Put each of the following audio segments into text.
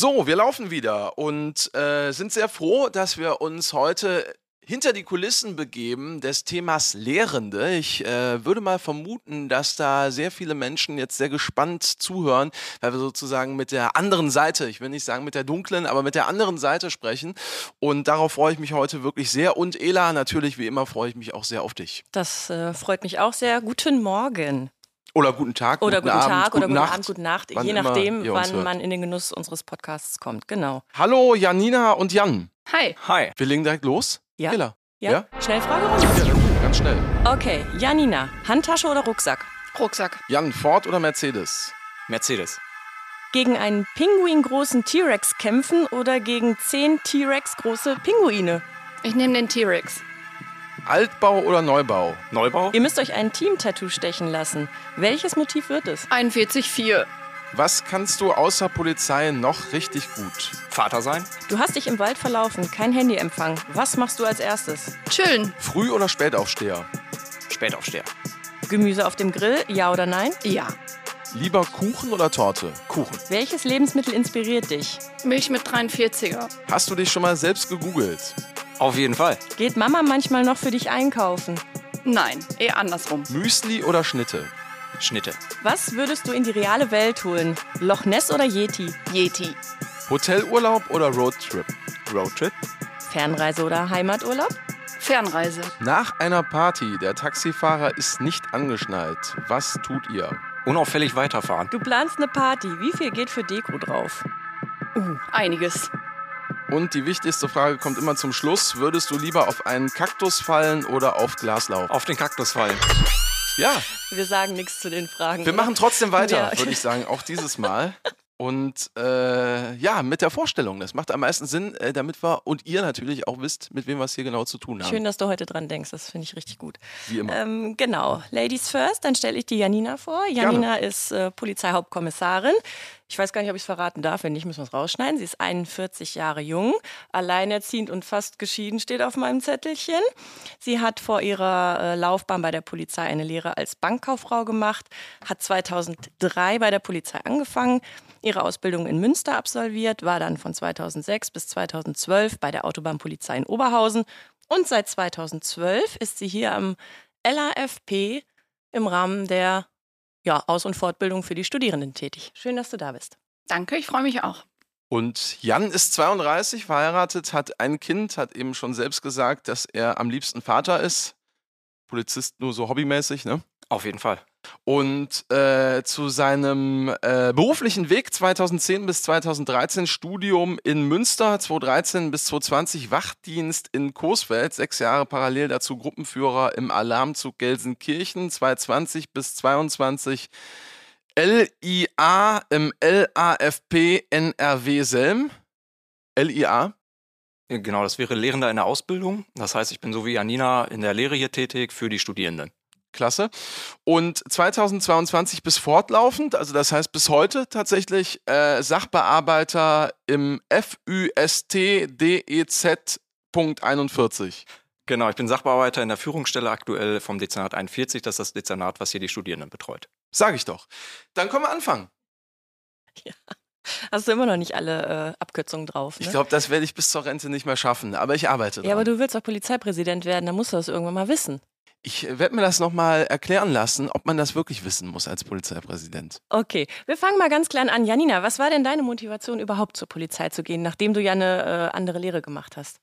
So, wir laufen wieder und äh, sind sehr froh, dass wir uns heute hinter die Kulissen begeben des Themas Lehrende. Ich äh, würde mal vermuten, dass da sehr viele Menschen jetzt sehr gespannt zuhören, weil wir sozusagen mit der anderen Seite, ich will nicht sagen mit der dunklen, aber mit der anderen Seite sprechen. Und darauf freue ich mich heute wirklich sehr. Und Ela, natürlich wie immer freue ich mich auch sehr auf dich. Das äh, freut mich auch sehr. Guten Morgen. Oder guten Tag, Oder guten, guten Abend, Tag oder guten guten Nacht, Abend, guten Nacht, wann je nachdem, wann hört. man in den Genuss unseres Podcasts kommt. Genau. Hallo Janina und Jan. Hi. Hi. Wir legen direkt los. Ja. Ela. Ja? Ja? Schnellfragerunde? Ja, dann ganz schnell. Okay, Janina, Handtasche oder Rucksack? Rucksack. Jan, Ford oder Mercedes? Mercedes. Gegen einen pinguingroßen T-Rex kämpfen oder gegen zehn T-Rex große Pinguine? Ich nehme den T-Rex. Altbau oder Neubau? Neubau? Ihr müsst euch ein Team-Tattoo stechen lassen. Welches Motiv wird es? 41,4. Was kannst du außer Polizei noch richtig gut? Vater sein? Du hast dich im Wald verlaufen, kein Handyempfang. Was machst du als erstes? Chillen. Früh- oder Spätaufsteher? Spätaufsteher. Gemüse auf dem Grill, ja oder nein? Ja. Lieber Kuchen oder Torte? Kuchen. Welches Lebensmittel inspiriert dich? Milch mit 43er. Hast du dich schon mal selbst gegoogelt? Auf jeden Fall. Geht Mama manchmal noch für dich einkaufen? Nein, eher andersrum. Müsli oder Schnitte? Schnitte. Was würdest du in die reale Welt holen? Loch Ness oder Yeti? Yeti. Hotelurlaub oder Roadtrip? Roadtrip? Fernreise oder Heimaturlaub? Fernreise. Nach einer Party, der Taxifahrer ist nicht angeschnallt. Was tut ihr? Unauffällig weiterfahren. Du planst eine Party. Wie viel geht für Deko drauf? Uh, einiges. Und die wichtigste Frage kommt immer zum Schluss. Würdest du lieber auf einen Kaktus fallen oder auf Glaslauf? Auf den Kaktus fallen. Ja, Wir sagen nichts zu den Fragen. wir oder? machen trotzdem weiter, Ja. würde ich sagen, auch dieses Mal. Und äh, ja, mit der Vorstellung. Das macht am meisten Sinn, äh, damit wir und ihr natürlich auch wisst, mit wem wir es hier genau zu tun haben. Schön, dass du heute dran denkst. Das finde ich richtig gut. Wie immer. Ähm, genau. Ladies first, dann stelle ich die Janina vor. Janina ist äh, Polizeihauptkommissarin. Ich weiß gar nicht, ob ich es verraten darf. Wenn nicht, müssen wir es rausschneiden. Sie ist 41 Jahre jung, alleinerziehend und fast geschieden, steht auf meinem Zettelchen. Sie hat vor ihrer äh, Laufbahn bei der Polizei eine Lehre als Bankkauffrau gemacht, hat 2003 bei der Polizei angefangen, ihre Ausbildung in Münster absolviert, war dann von 2006 bis 2012 bei der Autobahnpolizei in Oberhausen und seit 2012 ist sie hier am LAFP im Rahmen der ja, Aus- und Fortbildung für die Studierenden tätig. Schön, dass du da bist. Danke, ich freue mich auch. Und Jan ist 32, verheiratet, hat ein Kind, hat eben schon selbst gesagt, dass er am liebsten Vater ist. Polizist nur so hobbymäßig, ne? Auf jeden Fall. Und äh, zu seinem äh, beruflichen Weg 2010 bis 2013 Studium in Münster, 2013 bis 2020 Wachdienst in Coesfeld, sechs Jahre parallel dazu Gruppenführer im Alarmzug Gelsenkirchen, 2020 bis 22 LIA im LAFP NRW Selm. LIA. Genau, das wäre Lehrender in der Ausbildung. Das heißt, ich bin so wie Janina in der Lehre hier tätig für die Studierenden. Klasse. Und 2022 bis fortlaufend, also das heißt bis heute tatsächlich äh, Sachbearbeiter im FÜST DEZ Punkt 41. Genau, ich bin Sachbearbeiter in der Führungsstelle aktuell vom Dezernat 41. Das ist das Dezernat, was hier die Studierenden betreut. Sag ich doch. Dann können wir anfangen. Hast du immer noch nicht alle äh, Abkürzungen drauf, ne? Ich glaube, das werde ich bis zur Rente nicht mehr schaffen, aber ich arbeite ja, aber dran. du willst doch Polizeipräsident werden, dann musst du das irgendwann mal wissen. Ich werde mir das nochmal erklären lassen, ob man das wirklich wissen muss als Polizeipräsident. Okay, wir fangen mal ganz klein an. Janina, was war denn deine Motivation, überhaupt zur Polizei zu gehen, nachdem du ja eine äh, andere Lehre gemacht hast?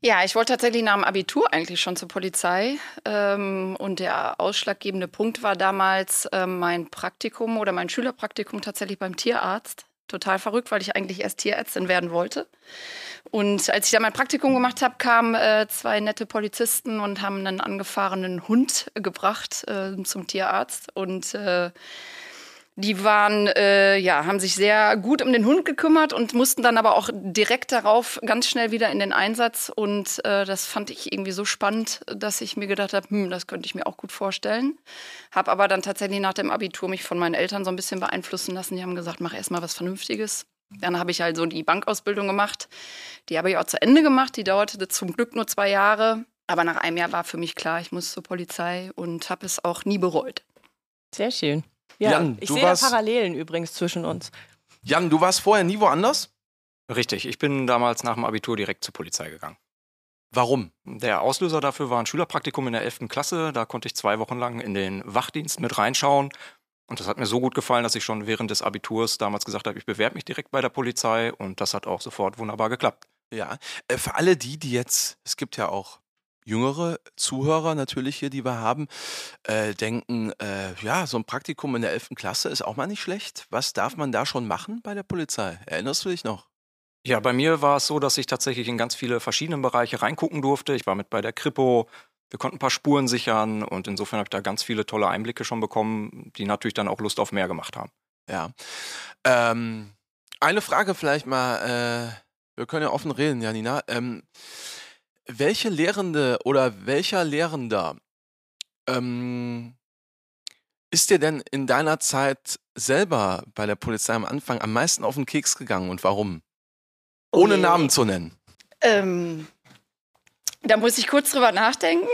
Ja, ich wollte tatsächlich nach dem Abitur eigentlich schon zur Polizei. Ähm, und der ausschlaggebende Punkt war damals ähm, mein Praktikum oder mein Schülerpraktikum tatsächlich beim Tierarzt. Total verrückt, weil ich eigentlich erst Tierärztin werden wollte. Und als ich da mein Praktikum gemacht habe, kamen äh, zwei nette Polizisten und haben einen angefahrenen Hund gebracht äh, zum Tierarzt. Und äh, die waren, äh, ja, haben sich sehr gut um den Hund gekümmert und mussten dann aber auch direkt darauf ganz schnell wieder in den Einsatz. Und äh, das fand ich irgendwie so spannend, dass ich mir gedacht habe, hm, das könnte ich mir auch gut vorstellen. Habe aber dann tatsächlich nach dem Abitur mich von meinen Eltern so ein bisschen beeinflussen lassen. Die haben gesagt, mach erst mal was Vernünftiges. Dann habe ich halt so die Bankausbildung gemacht. Die habe ich auch zu Ende gemacht. Die dauerte zum Glück nur zwei Jahre. Aber nach einem Jahr war für mich klar, ich muss zur Polizei und habe es auch nie bereut. Sehr schön. Ja, Jan, ich sehe da warst- Parallelen übrigens zwischen uns. Jan, du warst vorher nie woanders? Richtig, ich bin damals nach dem Abitur direkt zur Polizei gegangen. Warum? Der Auslöser dafür war ein Schülerpraktikum in der 11. Klasse. Da konnte ich zwei Wochen lang in den Wachdienst mit reinschauen. Und das hat mir so gut gefallen, dass ich schon während des Abiturs damals gesagt habe, ich bewerbe mich direkt bei der Polizei. Und das hat auch sofort wunderbar geklappt. Ja, äh, für alle die, die jetzt, es gibt ja auch jüngere Zuhörer natürlich hier, die wir haben, äh, denken, äh, ja, so ein Praktikum in der 11. Klasse ist auch mal nicht schlecht. Was darf man da schon machen bei der Polizei? Erinnerst du dich noch? Ja, bei mir war es so, dass ich tatsächlich in ganz viele verschiedene Bereiche reingucken durfte. Ich war mit bei der Kripo, wir konnten ein paar Spuren sichern und insofern habe ich da ganz viele tolle Einblicke schon bekommen, die natürlich dann auch Lust auf mehr gemacht haben. Ja. Ähm, eine Frage vielleicht mal, äh, wir können ja offen reden, Janina. Ähm, welche Lehrende oder welcher Lehrender ähm, ist dir denn in deiner Zeit selber bei der Polizei am Anfang am meisten auf den Keks gegangen und warum? Ohne Okay. Namen zu nennen. Ähm, da muss ich kurz drüber nachdenken.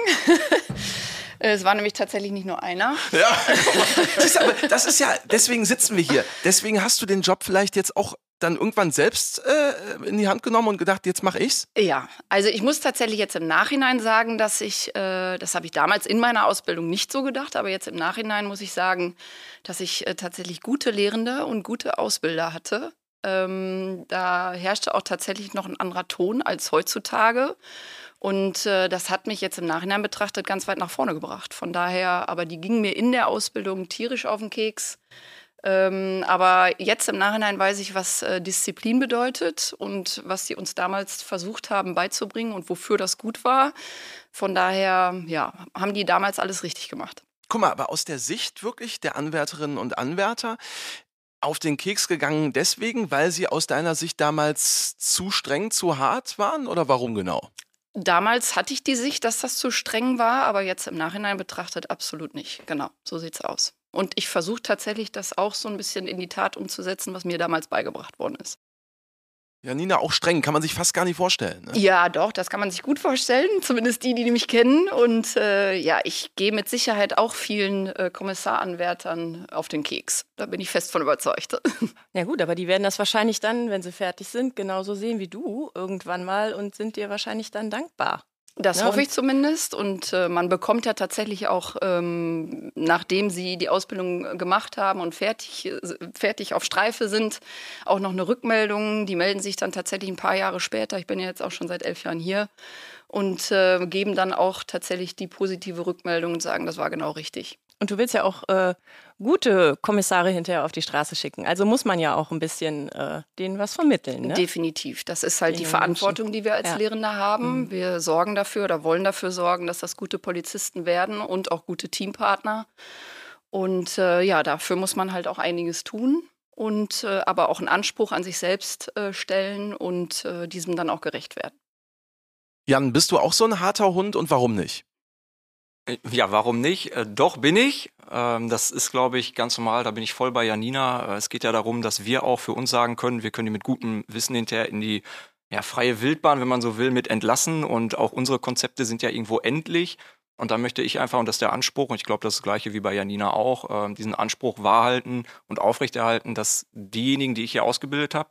es war nämlich tatsächlich nicht nur einer. Ja, Siehst du, aber das ist ja, deswegen sitzen wir hier. Deswegen hast du den Job vielleicht jetzt auch dann irgendwann selbst äh, in die Hand genommen und gedacht, jetzt mache ich's? Ja, also ich muss tatsächlich jetzt im Nachhinein sagen, dass ich, äh, das habe ich damals in meiner Ausbildung nicht so gedacht, aber jetzt im Nachhinein muss ich sagen, dass ich äh, tatsächlich gute Lehrende und gute Ausbilder hatte. Ähm, da herrschte auch tatsächlich noch ein anderer Ton als heutzutage. Und äh, das hat mich jetzt im Nachhinein betrachtet ganz weit nach vorne gebracht. Von daher, aber die gingen mir in der Ausbildung tierisch auf den Keks. Ähm, aber jetzt im Nachhinein weiß ich, was äh, Disziplin bedeutet und was sie uns damals versucht haben beizubringen und wofür das gut war. Von daher, ja, haben die damals alles richtig gemacht. Guck mal, aber aus der Sicht wirklich der Anwärterinnen und Anwärter auf den Keks gegangen deswegen, weil sie aus deiner Sicht damals zu streng, zu hart waren oder warum genau? Damals hatte ich die Sicht, dass das zu streng war, aber jetzt im Nachhinein betrachtet absolut nicht. Genau, so sieht's aus. Und ich versuche tatsächlich, das auch so ein bisschen in die Tat umzusetzen, was mir damals beigebracht worden ist. Janina, auch streng, kann man sich fast gar nicht vorstellen. Ne? Ja, doch, das kann man sich gut vorstellen, zumindest die, die mich kennen. Und äh, ja, ich gehe mit Sicherheit auch vielen äh, Kommissaranwärtern auf den Keks. Da bin ich fest von überzeugt. Ja gut, aber die werden das wahrscheinlich dann, wenn sie fertig sind, genauso sehen wie du irgendwann mal und sind dir wahrscheinlich dann dankbar. Das Ja, hoffe und- ich zumindest. Und äh, man bekommt ja tatsächlich auch, ähm, nachdem sie die Ausbildung gemacht haben und fertig, äh, fertig auf Streife sind, auch noch eine Rückmeldung. Die melden sich dann tatsächlich ein paar Jahre später. Ich bin ja jetzt auch schon seit elf Jahren hier. Und äh, geben dann auch tatsächlich die positive Rückmeldung und sagen, das war genau richtig. Und du willst ja auch äh, gute Kommissare hinterher auf die Straße schicken. Also muss man ja auch ein bisschen äh, denen was vermitteln. Ne? Definitiv. Das ist halt Den die jungen Verantwortung, die wir als Ja. Mhm. Lehrende haben. Wir sorgen dafür oder wollen dafür sorgen, dass das gute Polizisten werden und auch gute Teampartner. Und äh, ja, dafür muss man halt auch einiges tun und äh, aber auch einen Anspruch an sich selbst äh, stellen und äh, diesem dann auch gerecht werden. Jan, bist du auch so ein harter Hund und warum nicht? Ja, warum nicht? Äh, doch bin ich. Ähm, das ist, glaube ich, ganz normal. Da bin ich voll bei Janina. Äh, es geht ja darum, dass wir auch für uns sagen können, wir können die mit gutem Wissen hinterher in die ja, freie Wildbahn, wenn man so will, mit entlassen. Und auch unsere Konzepte sind ja irgendwo endlich. Und da möchte ich einfach, und das ist der Anspruch, und ich glaube, das ist das gleiche wie bei Janina auch, äh, diesen Anspruch wahrhalten und aufrechterhalten, dass diejenigen, die ich hier ausgebildet habe,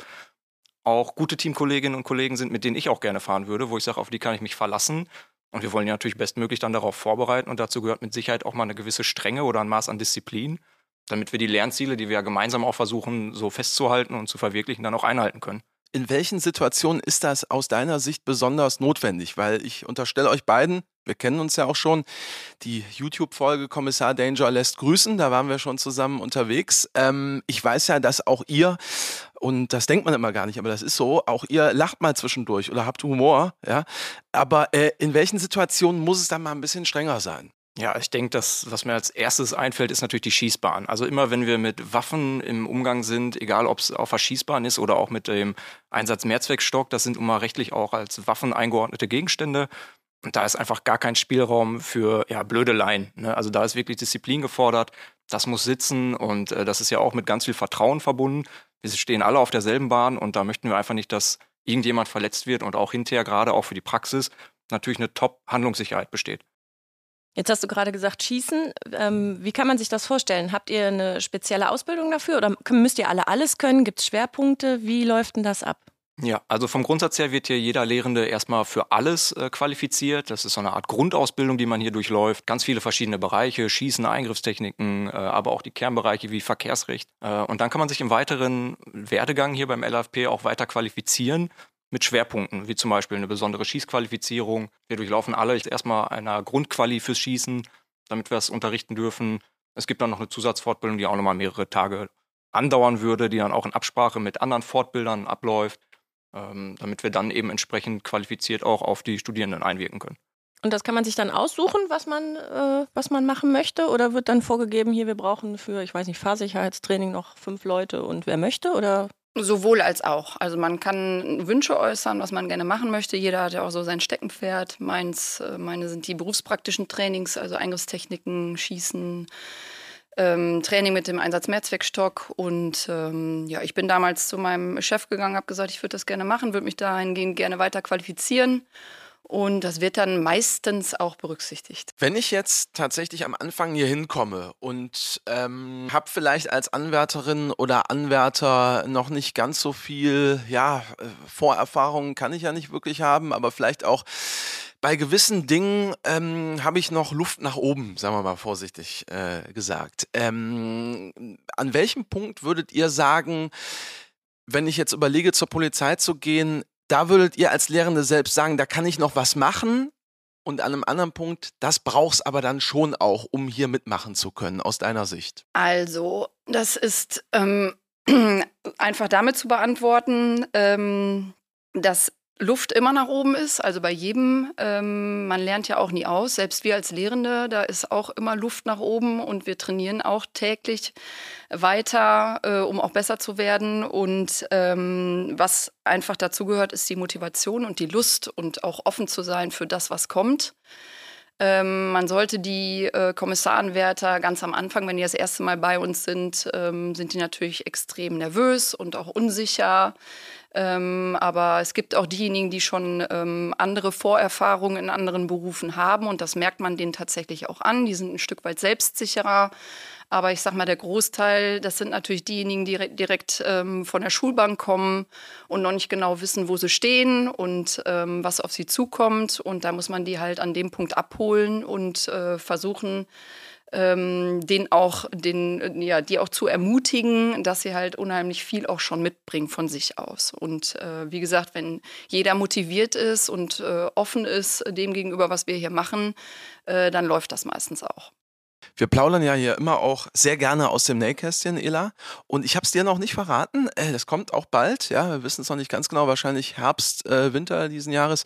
auch gute Teamkolleginnen und Kollegen sind, mit denen ich auch gerne fahren würde, wo ich sage, auf die kann ich mich verlassen. Und wir wollen ja natürlich bestmöglich dann darauf vorbereiten und dazu gehört mit Sicherheit auch mal eine gewisse Strenge oder ein Maß an Disziplin, damit wir die Lernziele, die wir ja gemeinsam auch versuchen, so festzuhalten und zu verwirklichen, dann auch einhalten können. In welchen Situationen ist das aus deiner Sicht besonders notwendig? Weil ich unterstelle euch beiden, wir kennen uns ja auch schon, die YouTube-Folge Kommissar Danger lässt grüßen, da waren wir schon zusammen unterwegs. Ähm, ich weiß ja, dass auch ihr, und das denkt man immer gar nicht, aber das ist so, auch ihr lacht mal zwischendurch oder habt Humor, ja. Aber äh, in welchen Situationen muss es dann mal ein bisschen strenger sein? Ja, ich denke, das, was mir als erstes einfällt, ist natürlich die Schießbahn. Also immer, wenn wir mit Waffen im Umgang sind, egal ob es auf der Schießbahn ist oder auch mit dem Einsatz Mehrzweckstock, das sind immer rechtlich auch als Waffen eingeordnete Gegenstände. Und da ist einfach gar kein Spielraum für ja, Blödeleien. Ne? Also da ist wirklich Disziplin gefordert. Das muss sitzen und äh, das ist ja auch mit ganz viel Vertrauen verbunden. Wir stehen alle auf derselben Bahn und da möchten wir einfach nicht, dass irgendjemand verletzt wird und auch hinterher, gerade auch für die Praxis, natürlich eine Top-Handlungssicherheit besteht. Jetzt hast du gerade gesagt, Schießen. Ähm, wie kann man sich das vorstellen? Habt ihr eine spezielle Ausbildung dafür oder müsst ihr alle alles können? Gibt es Schwerpunkte? Wie läuft denn das ab? Ja, also vom Grundsatz her wird hier jeder Lehrende erstmal für alles äh, qualifiziert. Das ist so eine Art Grundausbildung, die man hier durchläuft. Ganz viele verschiedene Bereiche, Schießen, Eingriffstechniken, äh, aber auch die Kernbereiche wie Verkehrsrecht. Äh, und dann kann man sich im weiteren Werdegang hier beim LFP auch weiter qualifizieren mit Schwerpunkten, wie zum Beispiel eine besondere Schießqualifizierung. Wir durchlaufen alle erstmal einer Grundquali fürs Schießen, damit wir es unterrichten dürfen. Es gibt dann noch eine Zusatzfortbildung, die auch nochmal mehrere Tage andauern würde, die dann auch in Absprache mit anderen Fortbildern abläuft damit wir dann eben entsprechend qualifiziert auch auf die Studierenden einwirken können. Und das kann man sich dann aussuchen, was man, äh, was man machen möchte? Oder wird dann vorgegeben, hier, wir brauchen für, ich weiß nicht, Fahrsicherheitstraining noch fünf Leute und wer möchte? Oder Sowohl als auch. Also man kann Wünsche äußern, was man gerne machen möchte. Jeder hat ja auch so sein Steckenpferd. Meins, äh, meine sind die berufspraktischen Trainings, also Eingriffstechniken, Schießen, ähm, Training mit dem Einsatz-Mehrzweckstock. Und ähm, ja, ich bin damals zu meinem Chef gegangen, habe gesagt, ich würde das gerne machen, würde mich dahingehend gerne weiter qualifizieren. Und das wird dann meistens auch berücksichtigt. Wenn ich jetzt tatsächlich am Anfang hier hinkomme und ähm, habe vielleicht als Anwärterin oder Anwärter noch nicht ganz so viel, ja, äh, Vorerfahrungen kann ich ja nicht wirklich haben, aber vielleicht auch bei gewissen Dingen ähm, habe ich noch Luft nach oben, sagen wir mal vorsichtig äh, gesagt. Ähm, an welchem Punkt würdet ihr sagen, wenn ich jetzt überlege, zur Polizei zu gehen, da würdet ihr als Lehrende selbst sagen, da kann ich noch was machen? Und an einem anderen Punkt, das brauchst aber dann schon auch, um hier mitmachen zu können, aus deiner Sicht. Also, das ist ähm, einfach damit zu beantworten, ähm, dass Luft immer nach oben ist, also bei jedem. Ähm, man lernt ja auch nie aus. Selbst wir als Lehrende, da ist auch immer Luft nach oben und wir trainieren auch täglich weiter, äh, um auch besser zu werden. Und ähm, was einfach dazu gehört, ist die Motivation und die Lust und auch offen zu sein für das, was kommt. Ähm, man sollte die äh, Kommissarenwärter ganz am Anfang, wenn die das erste Mal bei uns sind, ähm, sind die natürlich extrem nervös und auch unsicher. Ähm, aber es gibt auch diejenigen, die schon ähm, andere Vorerfahrungen in anderen Berufen haben und das merkt man denen tatsächlich auch an. Die sind ein Stück weit selbstsicherer. Aber ich sag mal, der Großteil, das sind natürlich diejenigen, die direkt ähm, von der Schulbank kommen und noch nicht genau wissen, wo sie stehen und ähm, was auf sie zukommt. Und da muss man die halt an dem Punkt abholen und äh, versuchen, ähm, den auch, den, ja, die auch zu ermutigen, dass sie halt unheimlich viel auch schon mitbringen von sich aus. Und äh, wie gesagt, wenn jeder motiviert ist und äh, offen ist dem gegenüber, was wir hier machen, äh, dann läuft das meistens auch. Wir plaudern ja hier immer auch sehr gerne aus dem Nähkästchen, Ela. Und ich habe es dir noch nicht verraten. Äh, das kommt auch bald. Ja, wir wissen es noch nicht ganz genau. Wahrscheinlich Herbst, äh, Winter diesen Jahres.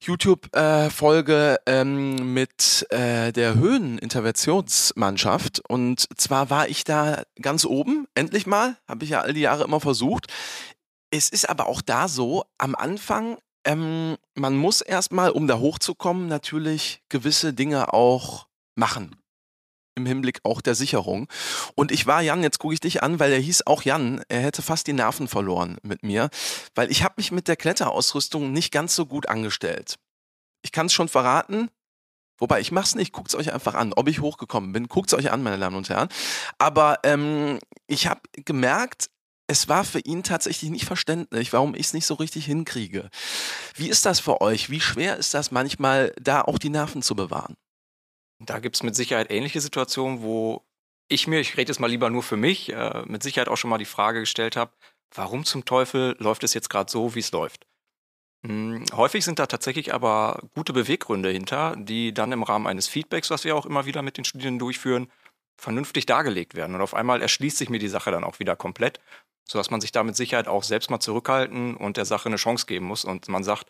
YouTube-Folge ähm, mit äh, der Höheninterventionsmannschaft. Und zwar war ich da ganz oben, endlich mal, habe ich ja all die Jahre immer versucht. Es ist aber auch da so, am Anfang, ähm, man muss erstmal, um da hochzukommen, natürlich gewisse Dinge auch machen im Hinblick auch der Sicherung. Und ich war Jan, jetzt gucke ich dich an, weil er hieß auch Jan, er hätte fast die Nerven verloren mit mir, weil ich habe mich mit der Kletterausrüstung nicht ganz so gut angestellt. Ich kann es schon verraten, Wobei, ich mach's nicht, guckt's euch einfach an, ob ich hochgekommen bin. Guckt's euch an, meine Damen und Herren. Aber ähm, ich habe gemerkt, es war für ihn tatsächlich nicht verständlich, warum ich es nicht so richtig hinkriege. Wie ist das für euch? Wie schwer ist das manchmal, da auch die Nerven zu bewahren? Da gibt es mit Sicherheit ähnliche Situationen, wo ich mir, ich rede jetzt mal lieber nur für mich, äh, mit Sicherheit auch schon mal die Frage gestellt habe, warum zum Teufel läuft es jetzt gerade so, wie es läuft? Hm, häufig sind da tatsächlich aber gute Beweggründe hinter, die dann im Rahmen eines Feedbacks, was wir auch immer wieder mit den Studierenden durchführen, vernünftig dargelegt werden. Und auf einmal erschließt sich mir die Sache dann auch wieder komplett, sodass man sich da mit Sicherheit auch selbst mal zurückhalten und der Sache eine Chance geben muss. Und man sagt,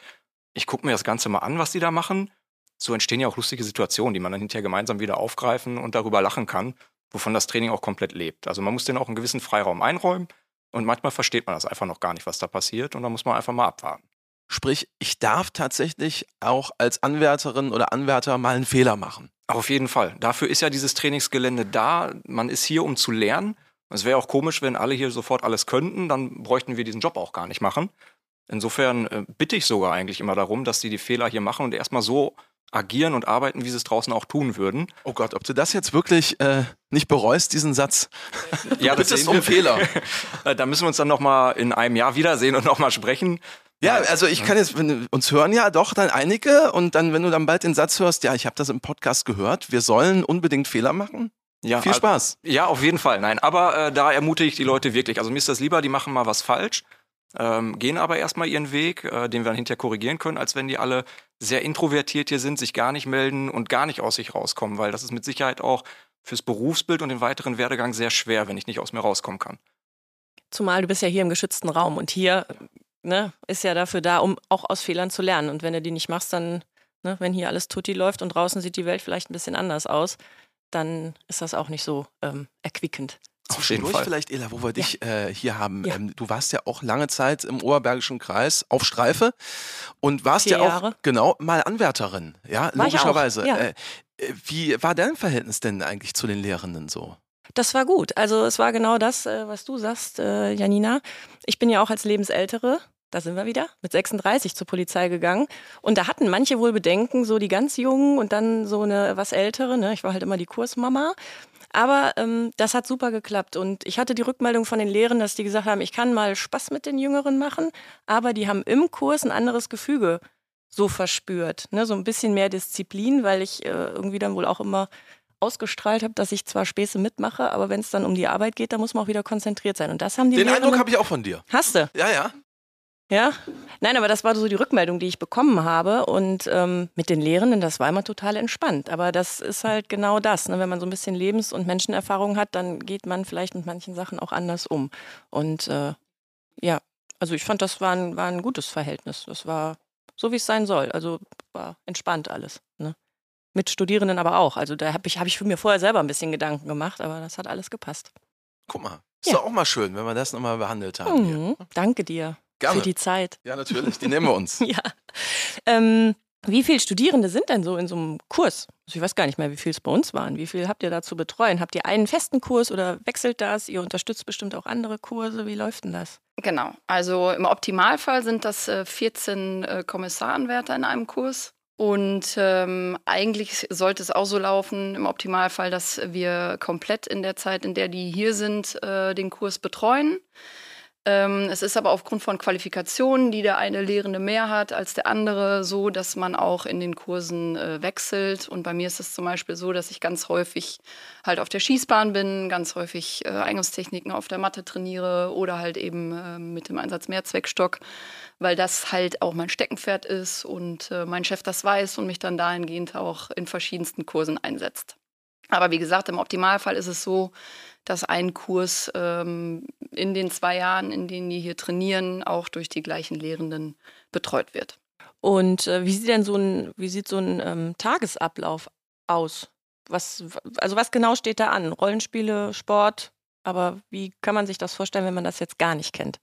ich gucke mir das Ganze mal an, was die da machen so entstehen ja auch lustige Situationen, die man dann hinterher gemeinsam wieder aufgreifen und darüber lachen kann, wovon das Training auch komplett lebt. Also man muss den auch einen gewissen Freiraum einräumen und manchmal versteht man das einfach noch gar nicht, was da passiert und da muss man einfach mal abwarten. Sprich, ich darf tatsächlich auch als Anwärterin oder Anwärter mal einen Fehler machen. Auf jeden Fall. Dafür ist ja dieses Trainingsgelände da. Man ist hier, um zu lernen. Es wäre auch komisch, wenn alle hier sofort alles könnten, dann bräuchten wir diesen Job auch gar nicht machen. Insofern äh, bitte ich sogar eigentlich immer darum, dass die die Fehler hier machen und erstmal so agieren und arbeiten, wie sie es draußen auch tun würden. Oh Gott, ob du das jetzt wirklich äh, nicht bereust, diesen Satz? ja, das ist um Fehler. da müssen wir uns dann nochmal in einem Jahr wiedersehen und nochmal sprechen. Ja, also ich kann jetzt, wenn, uns hören ja doch dann einige und dann, wenn du dann bald den Satz hörst, ja, ich habe das im Podcast gehört, wir sollen unbedingt Fehler machen. Ja, Viel Spaß. Ja, auf jeden Fall. Nein, aber äh, da ermutige ich die Leute wirklich. Also mir ist das lieber, die machen mal was falsch, ähm, gehen aber erstmal ihren Weg, äh, den wir dann hinterher korrigieren können, als wenn die alle sehr introvertiert hier sind, sich gar nicht melden und gar nicht aus sich rauskommen, weil das ist mit Sicherheit auch fürs Berufsbild und den weiteren Werdegang sehr schwer, wenn ich nicht aus mir rauskommen kann. Zumal du bist ja hier im geschützten Raum und hier ne, ist ja dafür da, um auch aus Fehlern zu lernen. Und wenn du die nicht machst, dann, ne, wenn hier alles tutti läuft und draußen sieht die Welt vielleicht ein bisschen anders aus, dann ist das auch nicht so ähm, erquickend. Auf jeden Fall. vielleicht, Ela, wo wir dich äh, hier haben. Ja. Ähm, du warst ja auch lange Zeit im Oberbergischen Kreis auf Streife und warst Vier ja auch Jahre. genau mal Anwärterin, ja, war logischerweise. Ja. Äh, äh, wie war dein Verhältnis denn eigentlich zu den Lehrenden so? Das war gut. Also es war genau das, äh, was du sagst, äh, Janina. Ich bin ja auch als Lebensältere da sind wir wieder, mit 36 zur Polizei gegangen. Und da hatten manche wohl Bedenken, so die ganz Jungen und dann so eine was Ältere. Ne? Ich war halt immer die Kursmama. Aber ähm, das hat super geklappt. Und ich hatte die Rückmeldung von den Lehrern, dass die gesagt haben, ich kann mal Spaß mit den Jüngeren machen, aber die haben im Kurs ein anderes Gefüge so verspürt. Ne? So ein bisschen mehr Disziplin, weil ich äh, irgendwie dann wohl auch immer ausgestrahlt habe, dass ich zwar Späße mitmache, aber wenn es dann um die Arbeit geht, da muss man auch wieder konzentriert sein. Und das haben die Den Eindruck habe ich auch von dir. Hast du? Ja, ja. Ja, nein, aber das war so die Rückmeldung, die ich bekommen habe. Und ähm, mit den Lehrenden, das war immer total entspannt. Aber das ist halt genau das. Ne? Wenn man so ein bisschen Lebens- und Menschenerfahrung hat, dann geht man vielleicht mit manchen Sachen auch anders um. Und äh, ja, also ich fand, das war ein, war ein gutes Verhältnis. Das war so, wie es sein soll. Also war entspannt alles. Ne? Mit Studierenden aber auch. Also da habe ich, hab ich für mir vorher selber ein bisschen Gedanken gemacht, aber das hat alles gepasst. Guck mal, ist ja. doch auch mal schön, wenn wir das nochmal behandelt haben. Mhm, danke dir. Gerne. Für die Zeit. Ja, natürlich, die nehmen wir uns. ja. Ähm, wie viele Studierende sind denn so in so einem Kurs? Also ich weiß gar nicht mehr, wie viele es bei uns waren. Wie viel habt ihr da zu betreuen? Habt ihr einen festen Kurs oder wechselt das? Ihr unterstützt bestimmt auch andere Kurse. Wie läuft denn das? Genau. Also im Optimalfall sind das 14 äh, äh, Kommissaranwärter in einem Kurs. Und ähm, eigentlich sollte es auch so laufen, im Optimalfall, dass wir komplett in der Zeit, in der die hier sind, äh, den Kurs betreuen. Ähm, es ist aber aufgrund von Qualifikationen, die der eine Lehrende mehr hat als der andere, so, dass man auch in den Kursen äh, wechselt. Und bei mir ist es zum Beispiel so, dass ich ganz häufig halt auf der Schießbahn bin, ganz häufig äh, Eingangstechniken auf der Matte trainiere oder halt eben äh, mit dem Einsatz Mehrzweckstock, weil das halt auch mein Steckenpferd ist und äh, mein Chef das weiß und mich dann dahingehend auch in verschiedensten Kursen einsetzt. Aber wie gesagt, im Optimalfall ist es so, dass ein Kurs ähm, in den zwei Jahren, in denen die hier trainieren, auch durch die gleichen Lehrenden betreut wird. Und äh, wie sieht denn so ein, wie sieht so ein ähm, Tagesablauf aus? Was, also was genau steht da an? Rollenspiele, Sport, aber wie kann man sich das vorstellen, wenn man das jetzt gar nicht kennt?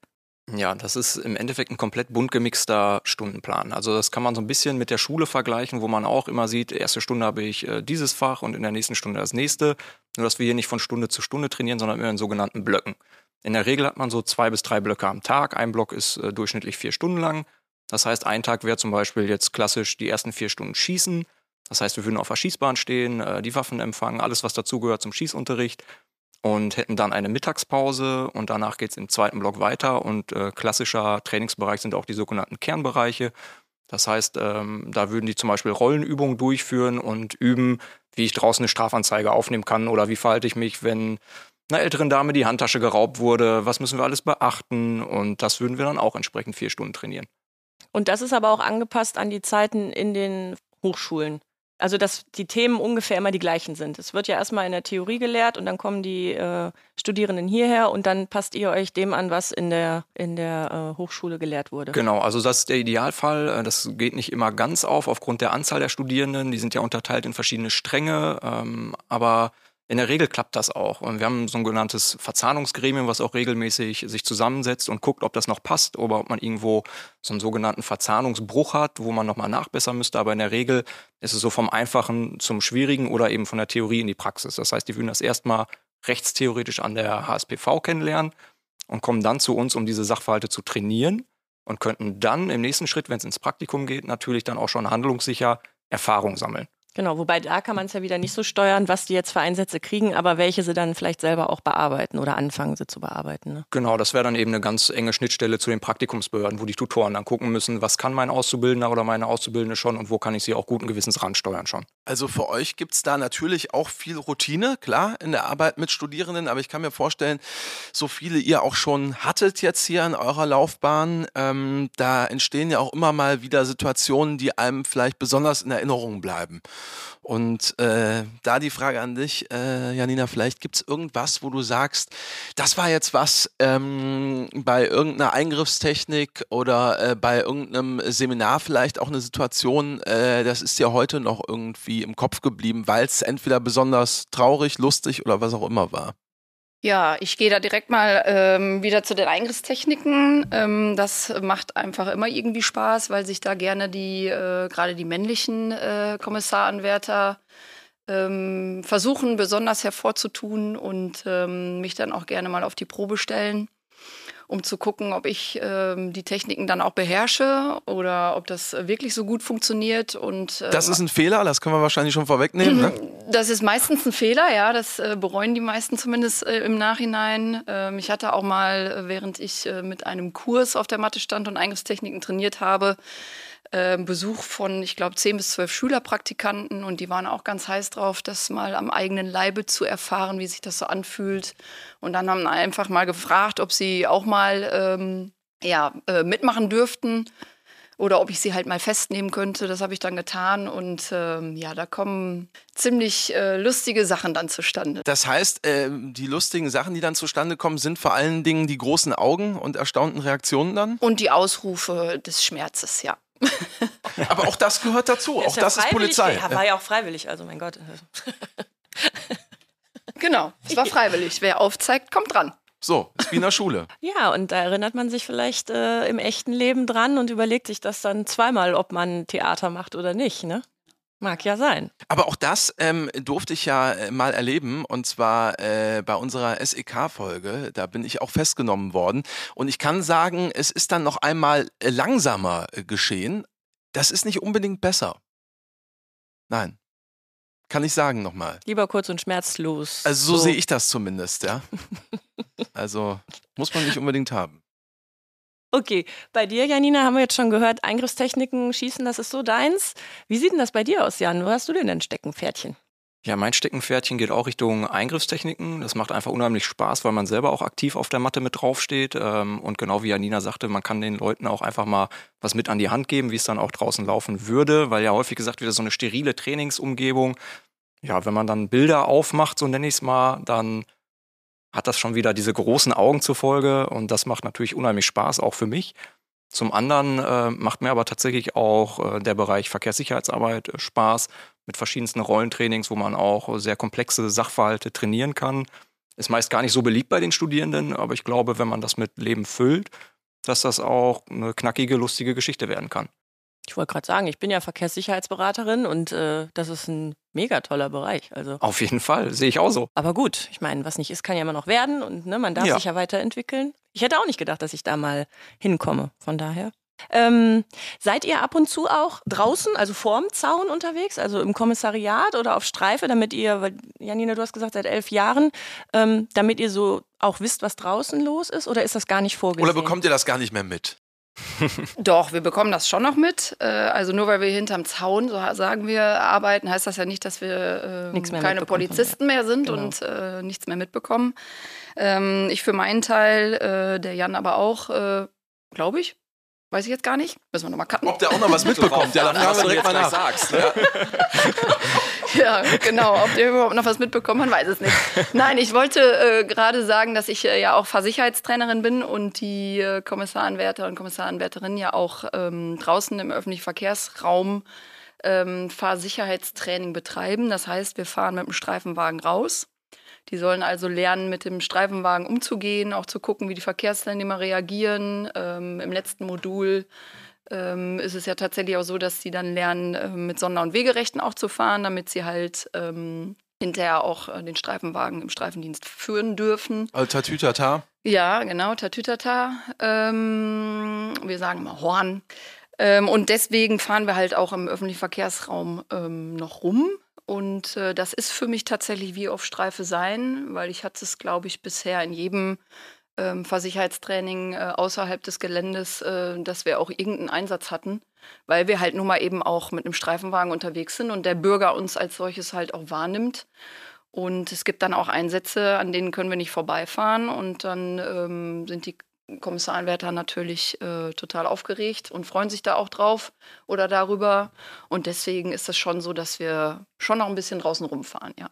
Ja, das ist im Endeffekt ein komplett bunt gemixter Stundenplan. Also das kann man so ein bisschen mit der Schule vergleichen, wo man auch immer sieht, erste Stunde habe ich äh, dieses Fach und in der nächsten Stunde das nächste. Nur dass wir hier nicht von Stunde zu Stunde trainieren, sondern immer in sogenannten Blöcken. In der Regel hat man so zwei bis drei Blöcke am Tag. Ein Block ist äh, durchschnittlich vier Stunden lang. Das heißt, ein Tag wäre zum Beispiel jetzt klassisch die ersten vier Stunden Schießen. Das heißt, wir würden auf der Schießbahn stehen, äh, die Waffen empfangen, alles, was dazugehört zum Schießunterricht und hätten dann eine Mittagspause und danach geht es im zweiten Block weiter und äh, klassischer Trainingsbereich sind auch die sogenannten Kernbereiche. Das heißt, ähm, da würden die zum Beispiel Rollenübungen durchführen und üben, wie ich draußen eine Strafanzeige aufnehmen kann oder wie verhalte ich mich, wenn einer älteren Dame die Handtasche geraubt wurde, was müssen wir alles beachten und das würden wir dann auch entsprechend vier Stunden trainieren. Und das ist aber auch angepasst an die Zeiten in den Hochschulen. Also, dass die Themen ungefähr immer die gleichen sind. Es wird ja erstmal in der Theorie gelehrt und dann kommen die äh, Studierenden hierher und dann passt ihr euch dem an, was in der, in der äh, Hochschule gelehrt wurde. Genau, also das ist der Idealfall. Äh, das geht nicht immer ganz auf aufgrund der Anzahl der Studierenden. Die sind ja unterteilt in verschiedene Stränge. Ähm, aber in der Regel klappt das auch. Und wir haben so ein genanntes Verzahnungsgremium, was auch regelmäßig sich zusammensetzt und guckt, ob das noch passt oder ob man irgendwo so einen sogenannten Verzahnungsbruch hat, wo man nochmal nachbessern müsste. Aber in der Regel ist es so vom Einfachen zum Schwierigen oder eben von der Theorie in die Praxis. Das heißt, die würden das erstmal rechtstheoretisch an der HSPV kennenlernen und kommen dann zu uns, um diese Sachverhalte zu trainieren und könnten dann im nächsten Schritt, wenn es ins Praktikum geht, natürlich dann auch schon handlungssicher Erfahrung sammeln. Genau, wobei da kann man es ja wieder nicht so steuern, was die jetzt für Einsätze kriegen, aber welche sie dann vielleicht selber auch bearbeiten oder anfangen sie zu bearbeiten. Ne? Genau, das wäre dann eben eine ganz enge Schnittstelle zu den Praktikumsbehörden, wo die Tutoren dann gucken müssen, was kann mein Auszubildender oder meine Auszubildende schon und wo kann ich sie auch guten Gewissens ransteuern schon. Also für euch gibt es da natürlich auch viel Routine, klar, in der Arbeit mit Studierenden, aber ich kann mir vorstellen, so viele ihr auch schon hattet jetzt hier in eurer Laufbahn, ähm, da entstehen ja auch immer mal wieder Situationen, die einem vielleicht besonders in Erinnerung bleiben. Und äh, da die Frage an dich, äh, Janina, vielleicht gibt es irgendwas, wo du sagst, das war jetzt was ähm, bei irgendeiner Eingriffstechnik oder äh, bei irgendeinem Seminar vielleicht auch eine Situation, äh, das ist dir heute noch irgendwie im Kopf geblieben, weil es entweder besonders traurig, lustig oder was auch immer war. Ja, ich gehe da direkt mal ähm, wieder zu den Eingriffstechniken. Ähm, das macht einfach immer irgendwie Spaß, weil sich da gerne die, äh, gerade die männlichen äh, Kommissaranwärter ähm, versuchen, besonders hervorzutun und ähm, mich dann auch gerne mal auf die Probe stellen um zu gucken, ob ich ähm, die Techniken dann auch beherrsche oder ob das wirklich so gut funktioniert. Und, äh, das ist ein Fehler, das können wir wahrscheinlich schon vorwegnehmen. Ne? Das ist meistens ein Fehler, ja, das äh, bereuen die meisten zumindest äh, im Nachhinein. Ähm, ich hatte auch mal, während ich äh, mit einem Kurs auf der Matte stand und Eingriffstechniken trainiert habe, äh, Besuch von, ich glaube, zehn bis zwölf Schülerpraktikanten und die waren auch ganz heiß drauf, das mal am eigenen Leibe zu erfahren, wie sich das so anfühlt. Und dann haben einfach mal gefragt, ob sie auch mal ähm, ja, äh, mitmachen dürften oder ob ich sie halt mal festnehmen könnte. Das habe ich dann getan und ähm, ja, da kommen ziemlich äh, lustige Sachen dann zustande. Das heißt, äh, die lustigen Sachen, die dann zustande kommen, sind vor allen Dingen die großen Augen und erstaunten Reaktionen dann? Und die Ausrufe des Schmerzes, ja. Aber auch das gehört dazu. Ist auch ja das ist Polizei. Ja, war ja auch freiwillig, also mein Gott. genau, es war freiwillig. Wer aufzeigt, kommt dran. So, ist wie in der Schule. ja, und da erinnert man sich vielleicht äh, im echten Leben dran und überlegt sich das dann zweimal, ob man Theater macht oder nicht, ne? Mag ja sein. Aber auch das ähm, durfte ich ja äh, mal erleben und zwar äh, bei unserer SEK-Folge. Da bin ich auch festgenommen worden. Und ich kann sagen, es ist dann noch einmal äh, langsamer äh, geschehen. Das ist nicht unbedingt besser. Nein. Kann ich sagen nochmal. Lieber kurz und schmerzlos. Also so, so. sehe ich das zumindest, ja. also muss man nicht unbedingt haben. Okay, bei dir, Janina, haben wir jetzt schon gehört, Eingriffstechniken, Schießen, das ist so deins. Wie sieht denn das bei dir aus, Jan? Wo hast du denn dein Steckenpferdchen? Ja, mein Steckenpferdchen geht auch Richtung Eingriffstechniken. Das macht einfach unheimlich Spaß, weil man selber auch aktiv auf der Matte mit draufsteht. Ähm, und genau wie Janina sagte, man kann den Leuten auch einfach mal was mit an die Hand geben, wie es dann auch draußen laufen würde, weil ja häufig gesagt wieder so eine sterile Trainingsumgebung. Ja, wenn man dann Bilder aufmacht, so nenne ich es mal, dann hat das schon wieder diese großen Augen zur Folge und das macht natürlich unheimlich Spaß, auch für mich. Zum anderen äh, macht mir aber tatsächlich auch äh, der Bereich Verkehrssicherheitsarbeit äh, Spaß mit verschiedensten Rollentrainings, wo man auch sehr komplexe Sachverhalte trainieren kann. Ist meist gar nicht so beliebt bei den Studierenden, aber ich glaube, wenn man das mit Leben füllt, dass das auch eine knackige, lustige Geschichte werden kann. Ich wollte gerade sagen, ich bin ja Verkehrssicherheitsberaterin und äh, das ist ein mega toller Bereich. Also auf jeden Fall sehe ich auch so. Aber gut, ich meine, was nicht ist, kann ja immer noch werden und ne, man darf ja. sich ja weiterentwickeln. Ich hätte auch nicht gedacht, dass ich da mal hinkomme. Von daher. Ähm, seid ihr ab und zu auch draußen, also vorm Zaun unterwegs, also im Kommissariat oder auf Streife, damit ihr, weil Janina, du hast gesagt, seit elf Jahren, ähm, damit ihr so auch wisst, was draußen los ist, oder ist das gar nicht vorgesehen? Oder bekommt ihr das gar nicht mehr mit? Doch, wir bekommen das schon noch mit. Äh, also nur weil wir hinterm Zaun, so sagen wir, arbeiten, heißt das ja nicht, dass wir äh, keine Polizisten mehr sind genau. und äh, nichts mehr mitbekommen. Ähm, ich für meinen Teil, äh, der Jan aber auch, äh, glaube ich, Weiß ich jetzt gar nicht. Müssen wir nochmal cutten. Ob der auch noch was mitbekommt. ja, dann fragen wir direkt mal nach. Sagst, ne? ja, genau. Ob der überhaupt noch was mitbekommt, man weiß es nicht. Nein, ich wollte äh, gerade sagen, dass ich äh, ja auch Fahrsicherheitstrainerin bin und die äh, Kommissaranwärter und Kommissaranwärterinnen ja auch ähm, draußen im öffentlichen Verkehrsraum ähm, Fahrsicherheitstraining betreiben. Das heißt, wir fahren mit dem Streifenwagen raus die sollen also lernen, mit dem Streifenwagen umzugehen, auch zu gucken, wie die Verkehrsteilnehmer reagieren. Ähm, Im letzten Modul ähm, ist es ja tatsächlich auch so, dass sie dann lernen, äh, mit Sonder- und Wegerechten auch zu fahren, damit sie halt ähm, hinterher auch äh, den Streifenwagen im Streifendienst führen dürfen. Also Tatütata? Ja, genau, Tatütata. Ähm, wir sagen mal Horn. Ähm, und deswegen fahren wir halt auch im öffentlichen Verkehrsraum ähm, noch rum. Und äh, das ist für mich tatsächlich wie auf Streife sein, weil ich hatte es, glaube ich, bisher in jedem ähm, Fahrsicherheitstraining äh, außerhalb des Geländes, äh, dass wir auch irgendeinen Einsatz hatten, weil wir halt nun mal eben auch mit einem Streifenwagen unterwegs sind und der Bürger uns als solches halt auch wahrnimmt. Und es gibt dann auch Einsätze, an denen können wir nicht vorbeifahren und dann ähm, sind die Kommissarenwärter natürlich äh, total aufgeregt und freuen sich da auch drauf oder darüber. Und deswegen ist es schon so, dass wir schon noch ein bisschen draußen rumfahren, ja.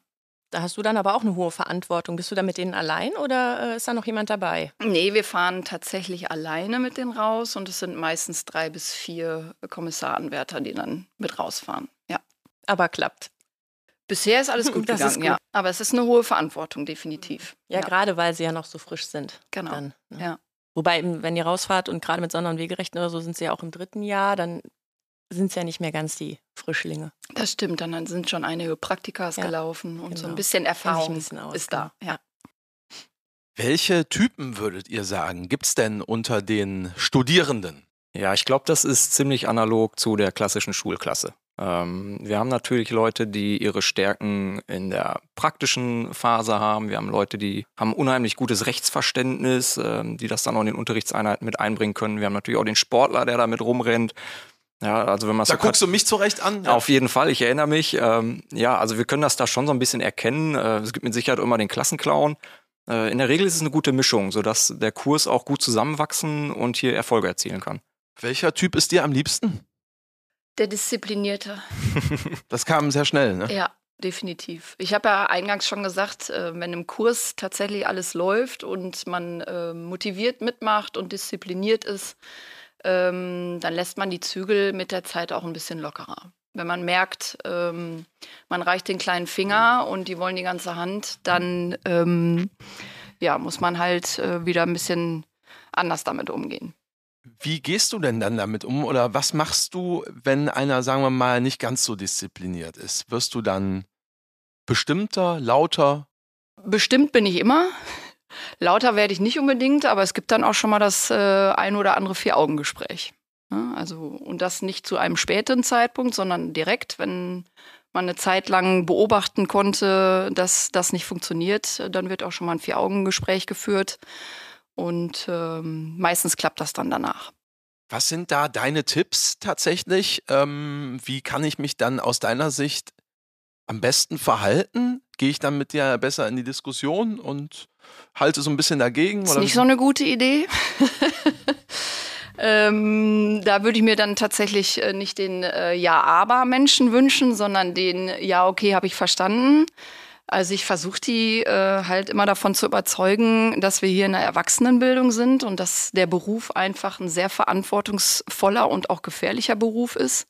Da hast du dann aber auch eine hohe Verantwortung. Bist du da mit denen allein oder äh, ist da noch jemand dabei? Nee, wir fahren tatsächlich alleine mit denen raus und es sind meistens drei bis vier Kommissarenwärter, die dann mit rausfahren. Ja. Aber klappt. Bisher ist alles gut Das gegangen, ist gut. ja. Aber es ist eine hohe Verantwortung, definitiv. Ja, gerade weil sie ja noch so frisch sind. Genau. Dann, ne? Ja. Wobei, wenn ihr rausfahrt und gerade mit Sonder- und Wegerechten oder so sind sie ja auch im dritten Jahr, dann sind es ja nicht mehr ganz die Frischlinge. Das stimmt, dann sind schon einige Praktikas Ja, gelaufen und so genau. ein bisschen Kennt sich Erfahrung ein bisschen ist da. genau. Ja. Welche Typen würdet ihr sagen, gibt es denn unter den Studierenden? Ja, ich glaube, das ist ziemlich analog zu der klassischen Schulklasse. Ähm, wir haben natürlich Leute, die ihre Stärken in der praktischen Phase haben. Wir haben Leute, die haben unheimlich gutes Rechtsverständnis, ähm, die das dann auch in den Unterrichtseinheiten mit einbringen können. Wir haben natürlich auch den Sportler, der da mit rumrennt. Ja, also wenn man Da so guckst du mich zurecht an. Auf jeden Fall, ich erinnere mich. Ähm, ja, also wir können das da schon so ein bisschen erkennen. Äh, es gibt mit Sicherheit immer den Klassenclown. Äh, in der Regel ist es eine gute Mischung, sodass der Kurs auch gut zusammenwachsen und hier Erfolge erzielen kann. Welcher Typ ist dir am liebsten? Der Disziplinierte. Das kam sehr schnell, ne? Ja, definitiv. Ich habe ja eingangs schon gesagt, äh, wenn im Kurs tatsächlich alles läuft und man äh, motiviert mitmacht und diszipliniert ist, ähm, dann lässt man die Zügel mit der Zeit auch ein bisschen lockerer. Wenn man merkt, ähm, man reicht den kleinen Finger und die wollen die ganze Hand, dann ähm, ja, muss man halt äh, wieder ein bisschen anders damit umgehen. Wie gehst du denn dann damit um oder was machst du, wenn einer, sagen wir mal, nicht ganz so diszipliniert ist? Wirst du dann bestimmter, lauter? Bestimmt bin ich immer. Lauter werde ich nicht unbedingt, aber es gibt dann auch schon mal das äh, ein oder andere Vier-Augen-Gespräch. Ja, also, und das nicht zu einem späten Zeitpunkt, sondern direkt, wenn man eine Zeit lang beobachten konnte, dass das nicht funktioniert, dann wird auch schon mal ein Vier-Augen-Gespräch geführt. Und ähm, meistens klappt das dann danach. Was sind da deine Tipps tatsächlich? Ähm, wie kann ich mich dann aus deiner Sicht am besten verhalten? Gehe ich dann mit dir besser in die Diskussion und halte so ein bisschen dagegen? Ist oder nicht so eine gute Idee. ähm, da würde ich mir dann tatsächlich äh, nicht den äh, Ja-Aber-Menschen wünschen, sondern den Ja, okay, habe ich verstanden. Also ich versuche die äh, halt immer davon zu überzeugen, dass wir hier in der Erwachsenenbildung sind und dass der Beruf einfach ein sehr verantwortungsvoller und auch gefährlicher Beruf ist.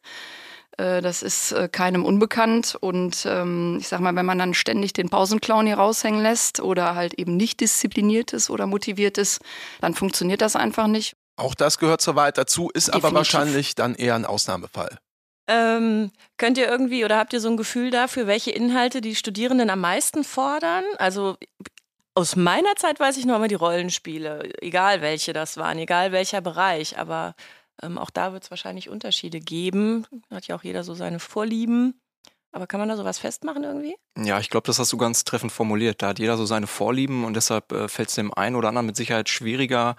Äh, Das ist äh, keinem unbekannt. Und ähm, ich sag mal, wenn man dann ständig den Pausenclown hier raushängen lässt oder halt eben nicht diszipliniert ist oder motiviert ist, dann funktioniert das einfach nicht. Auch das gehört zur Wahrheit dazu, ist aber Definitiv. wahrscheinlich dann eher ein Ausnahmefall. Ähm, könnt ihr irgendwie oder habt ihr so ein Gefühl dafür, welche Inhalte die Studierenden am meisten fordern? Also aus meiner Zeit weiß ich noch immer die Rollenspiele, egal welche das waren, egal welcher Bereich, aber ähm, auch da wird es wahrscheinlich Unterschiede geben. Hat ja auch jeder so seine Vorlieben. Aber kann man da sowas festmachen irgendwie? Ja, ich glaube, das hast du ganz treffend formuliert. Da hat jeder so seine Vorlieben und deshalb äh, fällt es dem einen oder anderen mit Sicherheit schwieriger,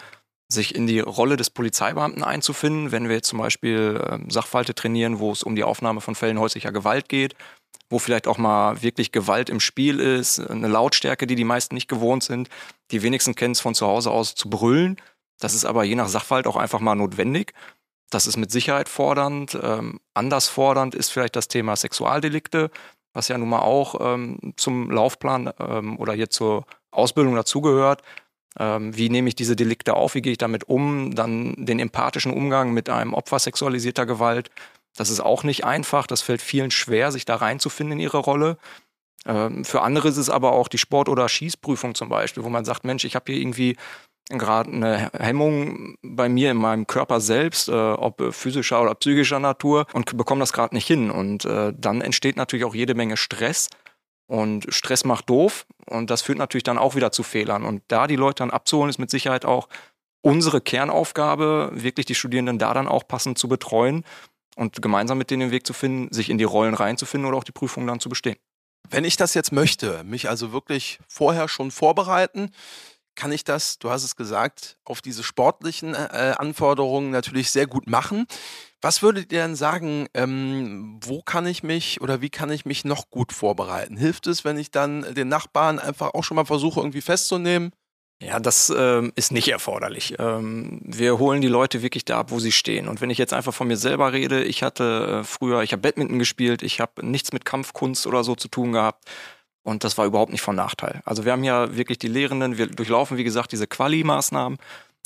sich in die Rolle des Polizeibeamten einzufinden, wenn wir jetzt zum Beispiel ähm, Sachverhalte trainieren, wo es um die Aufnahme von Fällen häuslicher Gewalt geht, wo vielleicht auch mal wirklich Gewalt im Spiel ist, eine Lautstärke, die die meisten nicht gewohnt sind. Die wenigsten kennen es von zu Hause aus zu brüllen. Das ist aber je nach Sachverhalt auch einfach mal notwendig. Das ist mit Sicherheit fordernd. Ähm, anders fordernd ist vielleicht das Thema Sexualdelikte, was ja nun mal auch ähm, zum Laufplan ähm, oder hier zur Ausbildung dazugehört. Ähm, wie nehme ich diese Delikte auf? Wie gehe ich damit um? Dann den empathischen Umgang mit einem Opfer sexualisierter Gewalt. Das ist auch nicht einfach. Das fällt vielen schwer, sich da reinzufinden in ihre Rolle. Ähm, für andere ist es aber auch die Sport- oder Schießprüfung zum Beispiel, wo man sagt, Mensch, ich habe hier irgendwie gerade eine Hemmung bei mir in meinem Körper selbst, äh, ob physischer oder psychischer Natur und bekomme das gerade nicht hin. Und äh, dann entsteht natürlich auch jede Menge Stress. Und Stress macht doof und das führt natürlich dann auch wieder zu Fehlern. Und da die Leute dann abzuholen, ist mit Sicherheit auch unsere Kernaufgabe, wirklich die Studierenden da dann auch passend zu betreuen und gemeinsam mit denen den Weg zu finden, sich in die Rollen reinzufinden oder auch die Prüfung dann zu bestehen. Wenn ich das jetzt möchte, mich also wirklich vorher schon vorbereiten, kann ich das, du hast es gesagt, auf diese sportlichen äh, Anforderungen natürlich sehr gut machen. Was würdet ihr denn sagen, ähm, wo kann ich mich oder wie kann ich mich noch gut vorbereiten? Hilft es, wenn ich dann den Nachbarn einfach auch schon mal versuche, irgendwie festzunehmen? Ja, das ähm, ist nicht erforderlich. Ähm, wir holen die Leute wirklich da ab, wo sie stehen. Und wenn ich jetzt einfach von mir selber rede, ich hatte äh, früher, ich habe Badminton gespielt, ich habe nichts mit Kampfkunst oder so zu tun gehabt. Und das war überhaupt nicht von Nachteil. Also wir haben ja wirklich die Lehrenden, wir durchlaufen, wie gesagt, diese Quali-Maßnahmen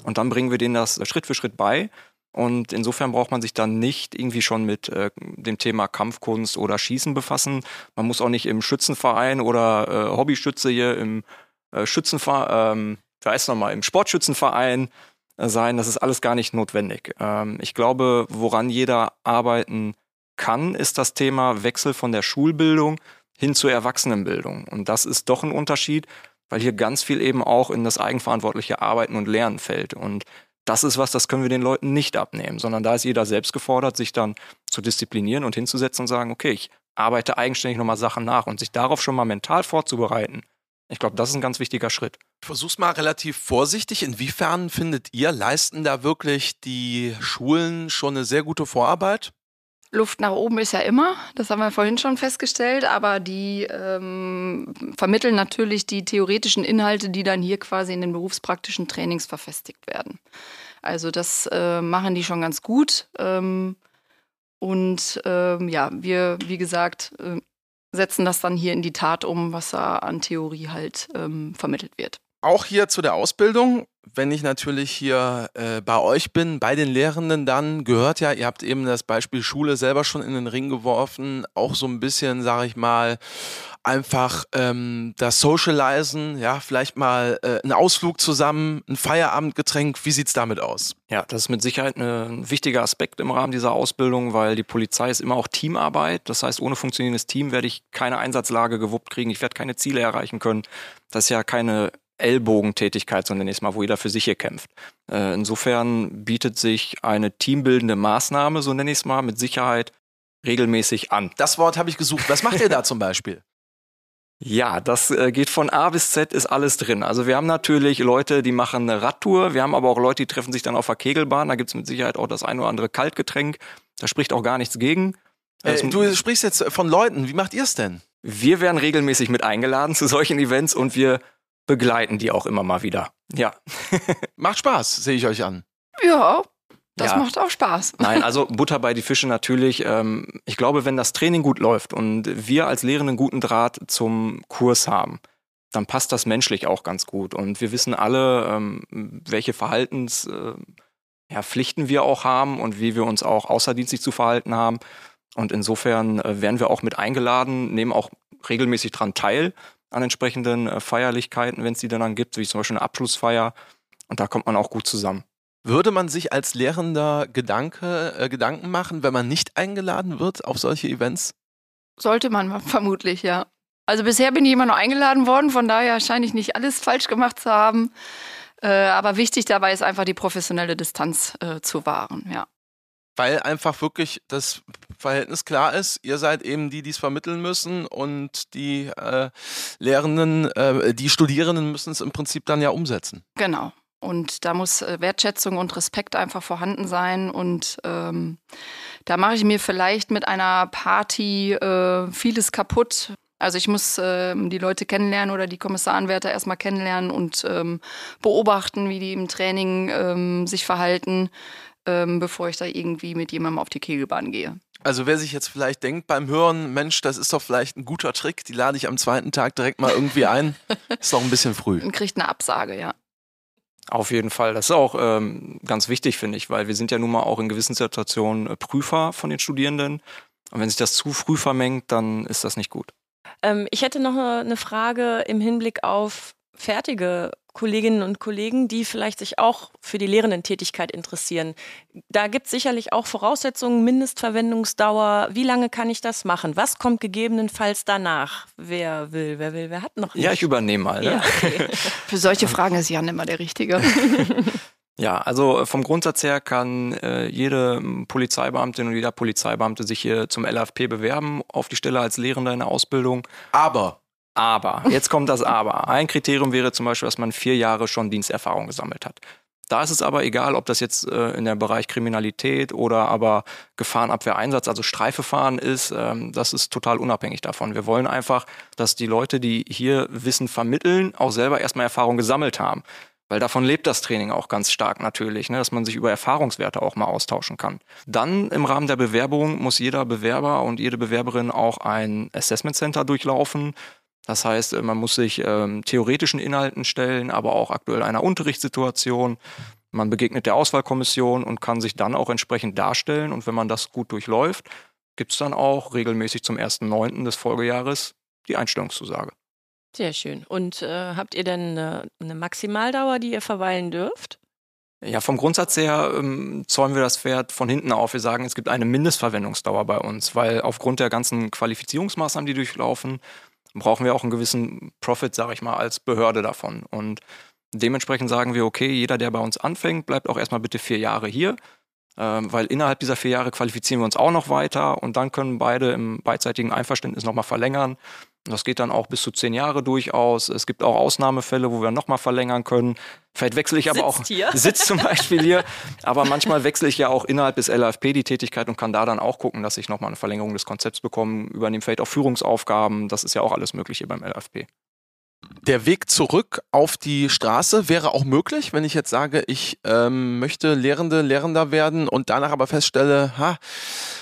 und dann bringen wir denen das Schritt für Schritt bei. Und insofern braucht man sich dann nicht irgendwie schon mit äh, dem Thema Kampfkunst oder Schießen befassen. Man muss auch nicht im Schützenverein oder äh, Hobbyschütze hier im äh, Schützenverein, ähm, wer weiß nochmal, im Sportschützenverein äh, sein. Das ist alles gar nicht notwendig. Ähm, ich glaube, woran jeder arbeiten kann, ist das Thema Wechsel von der Schulbildung hin zur Erwachsenenbildung. Und das ist doch ein Unterschied, weil hier ganz viel eben auch in das eigenverantwortliche Arbeiten und Lernen fällt. Und das ist was, das können wir den Leuten nicht abnehmen, sondern da ist jeder selbst gefordert, sich dann zu disziplinieren und hinzusetzen und sagen, okay, ich arbeite eigenständig nochmal Sachen nach und sich darauf schon mal mental vorzubereiten. Ich glaube, das ist ein ganz wichtiger Schritt. Ich versuch's mal relativ vorsichtig. Inwiefern findet ihr, leisten da wirklich die Schulen schon eine sehr gute Vorarbeit? Luft nach oben ist ja immer, das haben wir vorhin schon festgestellt, aber die ähm, vermitteln natürlich die theoretischen Inhalte, die dann hier quasi in den berufspraktischen Trainings verfestigt werden. Also das äh, machen die schon ganz gut. Ähm, und ähm, ja, wir, wie gesagt, äh, setzen das dann hier in die Tat um, was da an Theorie halt ähm, vermittelt wird. Auch hier zu der Ausbildung wenn ich natürlich hier äh, bei euch bin, bei den Lehrenden, dann gehört ja, ihr habt eben das Beispiel Schule selber schon in den Ring geworfen, auch so ein bisschen, sage ich mal, einfach ähm, das Socializen, ja, vielleicht mal äh, ein Ausflug zusammen, ein Feierabendgetränk, wie sieht's damit aus? Ja, das ist mit Sicherheit ein wichtiger Aspekt im Rahmen dieser Ausbildung, weil die Polizei ist immer auch Teamarbeit. Das heißt, ohne funktionierendes Team werde ich keine Einsatzlage gewuppt kriegen, ich werde keine Ziele erreichen können. Das ist ja keine Ellbogentätigkeit, sondern nächstes Mal, wo jeder für sich hier kämpft. Äh, insofern bietet sich eine teambildende Maßnahme, so nenne ich es mal, mit Sicherheit regelmäßig an. Das Wort habe ich gesucht. Was macht ihr da zum Beispiel? Ja, das äh, geht von A bis Z, ist alles drin. Also wir haben natürlich Leute, die machen eine Radtour, wir haben aber auch Leute, die treffen sich dann auf der Kegelbahn, da gibt es mit Sicherheit auch das ein oder andere Kaltgetränk, da spricht auch gar nichts gegen. Äh, du sprichst jetzt von Leuten, wie macht ihr es denn? Wir werden regelmäßig mit eingeladen zu solchen Events und wir begleiten die auch immer mal wieder. Ja. Macht Spaß, sehe ich euch an. Ja, das ja. macht auch Spaß. Nein, also Butter bei die Fische natürlich. Ähm, ich glaube, wenn das Training gut läuft und wir als Lehrenden guten Draht zum Kurs haben, dann passt das menschlich auch ganz gut. Und wir wissen alle, ähm, welche Verhaltenspflichten äh, wir auch haben und wie wir uns auch außerdienstlich zu verhalten haben. Und insofern äh, werden wir auch mit eingeladen, nehmen auch regelmäßig daran teil an entsprechenden äh, Feierlichkeiten, wenn es die dann gibt, wie zum Beispiel eine Abschlussfeier. Und da kommt man auch gut zusammen. Würde man sich als Lehrender Gedanke, äh, Gedanken machen, wenn man nicht eingeladen wird auf solche Events? Sollte man vermutlich, ja. Also bisher bin ich immer nur eingeladen worden, von daher scheine ich nicht alles falsch gemacht zu haben. Äh, aber wichtig dabei ist einfach die professionelle Distanz äh, zu wahren, ja weil einfach wirklich das Verhältnis klar ist. Ihr seid eben die, die es vermitteln müssen und die äh, Lehrenden, äh, die Studierenden müssen es im Prinzip dann ja umsetzen. Genau. Und da muss äh, Wertschätzung und Respekt einfach vorhanden sein. Und ähm, da mache ich mir vielleicht mit einer Party äh, vieles kaputt. Also ich muss ähm, die Leute kennenlernen oder die Kommissarenwärter erstmal kennenlernen und ähm, beobachten, wie die im Training ähm, sich verhalten ähm, bevor ich da irgendwie mit jemandem auf die Kegelbahn gehe. Also wer sich jetzt vielleicht denkt beim Hören, Mensch, das ist doch vielleicht ein guter Trick, die lade ich am zweiten Tag direkt mal irgendwie ein, ist doch ein bisschen früh. Und kriegt eine Absage, ja. Auf jeden Fall. Das ist auch ähm, ganz wichtig, finde ich, weil wir sind ja nun mal auch in gewissen Situationen äh, Prüfer von den Studierenden. Und wenn sich das zu früh vermengt, dann ist das nicht gut. Ähm, ich hätte noch eine Frage im Hinblick auf fertige Kolleginnen und Kollegen, die vielleicht sich auch für die Lehrendentätigkeit interessieren. Da gibt es sicherlich auch Voraussetzungen, Mindestverwendungsdauer. Wie lange kann ich das machen? Was kommt gegebenenfalls danach? Wer will, wer will, wer hat noch nicht? Ja, ich übernehme mal. Ne? Ja, okay. für solche Fragen ist Jan immer der Richtige. Ja, also äh, vom Grundsatz her kann äh, jede Polizeibeamtin und jeder Polizeibeamte sich hier zum LFP bewerben auf die Stelle als Lehrender in der Ausbildung. Aber. Aber, jetzt kommt das Aber. Ein Kriterium wäre zum Beispiel, dass man vier Jahre schon Diensterfahrung gesammelt hat. Da ist es aber egal, ob das jetzt äh, in der Bereich Kriminalität oder aber Gefahrenabwehreinsatz, also Streife fahren ist, ähm, das ist total unabhängig davon. Wir wollen einfach, dass die Leute, die hier Wissen vermitteln, auch selber erstmal Erfahrung gesammelt haben. Weil davon lebt das Training auch ganz stark natürlich, ne, dass man sich über Erfahrungswerte auch mal austauschen kann. Dann im Rahmen der Bewerbung muss jeder Bewerber und jede Bewerberin auch ein Assessment Center durchlaufen. Das heißt, äh, man muss sich ähm, theoretischen Inhalten stellen, aber auch aktuell einer Unterrichtssituation. Man begegnet der Auswahlkommission und kann sich dann auch entsprechend darstellen. Und wenn man das gut durchläuft, gibt es dann auch regelmäßig zum 1.9. des Folgejahres die Einstellungszusage. Sehr schön. Und äh, habt ihr denn eine, eine, Maximaldauer, die ihr verweilen dürft? Ja, vom Grundsatz her ähm, zäumen wir das Pferd von hinten auf. Wir sagen, es gibt eine Mindestverwendungsdauer bei uns, weil aufgrund der ganzen Qualifizierungsmaßnahmen, die durchlaufen, brauchen wir auch einen gewissen Profit, sage ich mal, als Behörde davon. Und dementsprechend sagen wir, okay, jeder, der bei uns anfängt, bleibt auch erstmal bitte vier Jahre hier, ähm, weil innerhalb dieser vier Jahre qualifizieren wir uns auch noch weiter und dann können beide im beidseitigen Einverständnis nochmal verlängern. Das geht dann auch bis zu zehn Jahre durchaus. Es gibt auch Ausnahmefälle, wo wir nochmal verlängern können. Vielleicht wechsle ich aber Sitzt auch. Hier. Sitzt zum Beispiel hier. Aber manchmal wechsle ich ja auch innerhalb des LAFP die Tätigkeit und kann da dann auch gucken, dass ich nochmal eine Verlängerung des Konzepts bekomme, übernehme vielleicht auch Führungsaufgaben. Das ist ja auch alles Mögliche beim LAFP. Der Weg zurück auf die Straße wäre auch möglich, wenn ich jetzt sage, ich ähm, möchte Lehrende, Lehrender werden und danach aber feststelle, ha,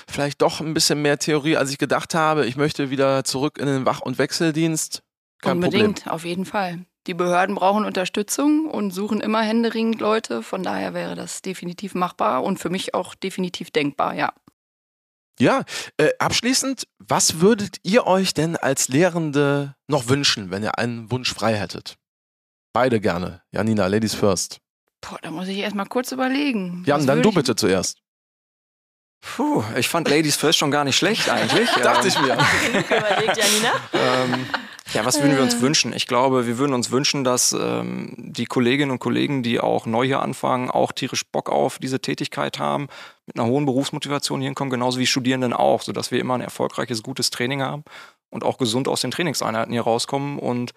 vielleicht doch ein bisschen mehr Theorie, als ich gedacht habe. Ich möchte wieder zurück in den Wach- und Wechseldienst. Kein Unbedingt, Problem. auf jeden Fall. Die Behörden brauchen Unterstützung und suchen immer händeringend Leute. Von daher wäre das definitiv machbar und für mich auch definitiv denkbar, ja. Ja, äh, abschließend, was würdet ihr euch denn als Lehrende noch wünschen, wenn ihr einen Wunsch frei hättet? Beide gerne. Janina, Ladies first. Boah, da muss ich erstmal kurz überlegen. Jan, dann du bitte zuerst. Puh, ich fand Ladies First schon gar nicht schlecht eigentlich. Dachte ich mir. Genug überlegt, Janina. ähm, ja, was würden wir uns wünschen? Ich glaube, wir würden uns wünschen, dass ähm, die Kolleginnen und Kollegen, die auch neu hier anfangen, auch tierisch Bock auf diese Tätigkeit haben, mit einer hohen Berufsmotivation hier hinkommen, genauso wie Studierenden auch, sodass wir immer ein erfolgreiches, gutes Training haben und auch gesund aus den Trainingseinheiten hier rauskommen und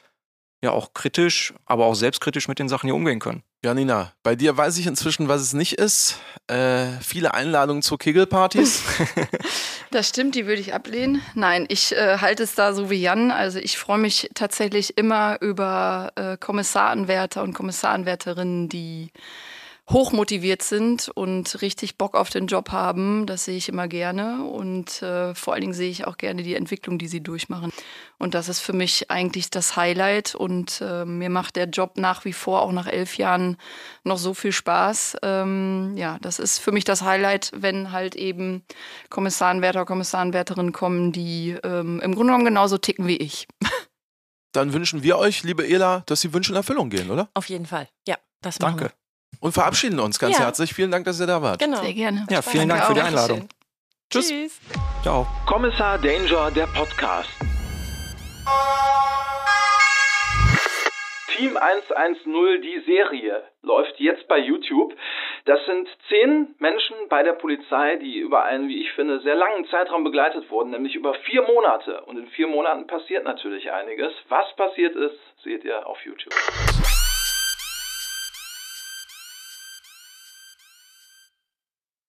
ja auch kritisch, aber auch selbstkritisch mit den Sachen hier umgehen können. Janina, bei dir weiß ich inzwischen, was es nicht ist. Äh, viele Einladungen zu Kegelpartys. das stimmt, die würde ich ablehnen. Nein, ich äh, halte es da so wie Jan. Also ich freue mich tatsächlich immer über äh, Kommissaranwärter und Kommissaranwärterinnen, die hochmotiviert sind und richtig Bock auf den Job haben. Das sehe ich immer gerne. Und äh, vor allen Dingen sehe ich auch gerne die Entwicklung, die sie durchmachen. Und das ist für mich eigentlich das Highlight. Und äh, mir macht der Job nach wie vor, auch nach elf Jahren, noch so viel Spaß. Ähm, ja, das ist für mich das Highlight, wenn halt eben Kommissarenwärter, Kommissarenwärterinnen kommen, die ähm, im Grunde genommen genauso ticken wie ich. Dann wünschen wir euch, liebe Ela, dass die Wünsche in Erfüllung gehen, oder? Auf jeden Fall. Ja, das machen Danke. Und verabschieden uns ganz ja. herzlich. Vielen Dank, dass ihr da wart. Genau. Sehr gerne. Ja, vielen Dank für die Einladung. Tschüss. Tschüss. Ciao. Kommissar Danger, der Podcast. Team 110, die Serie, läuft jetzt bei YouTube. Das sind zehn Menschen bei der Polizei, die über einen, wie ich finde, sehr langen Zeitraum begleitet wurden, nämlich über vier Monate. Und in vier Monaten passiert natürlich einiges. Was passiert ist, seht ihr auf YouTube.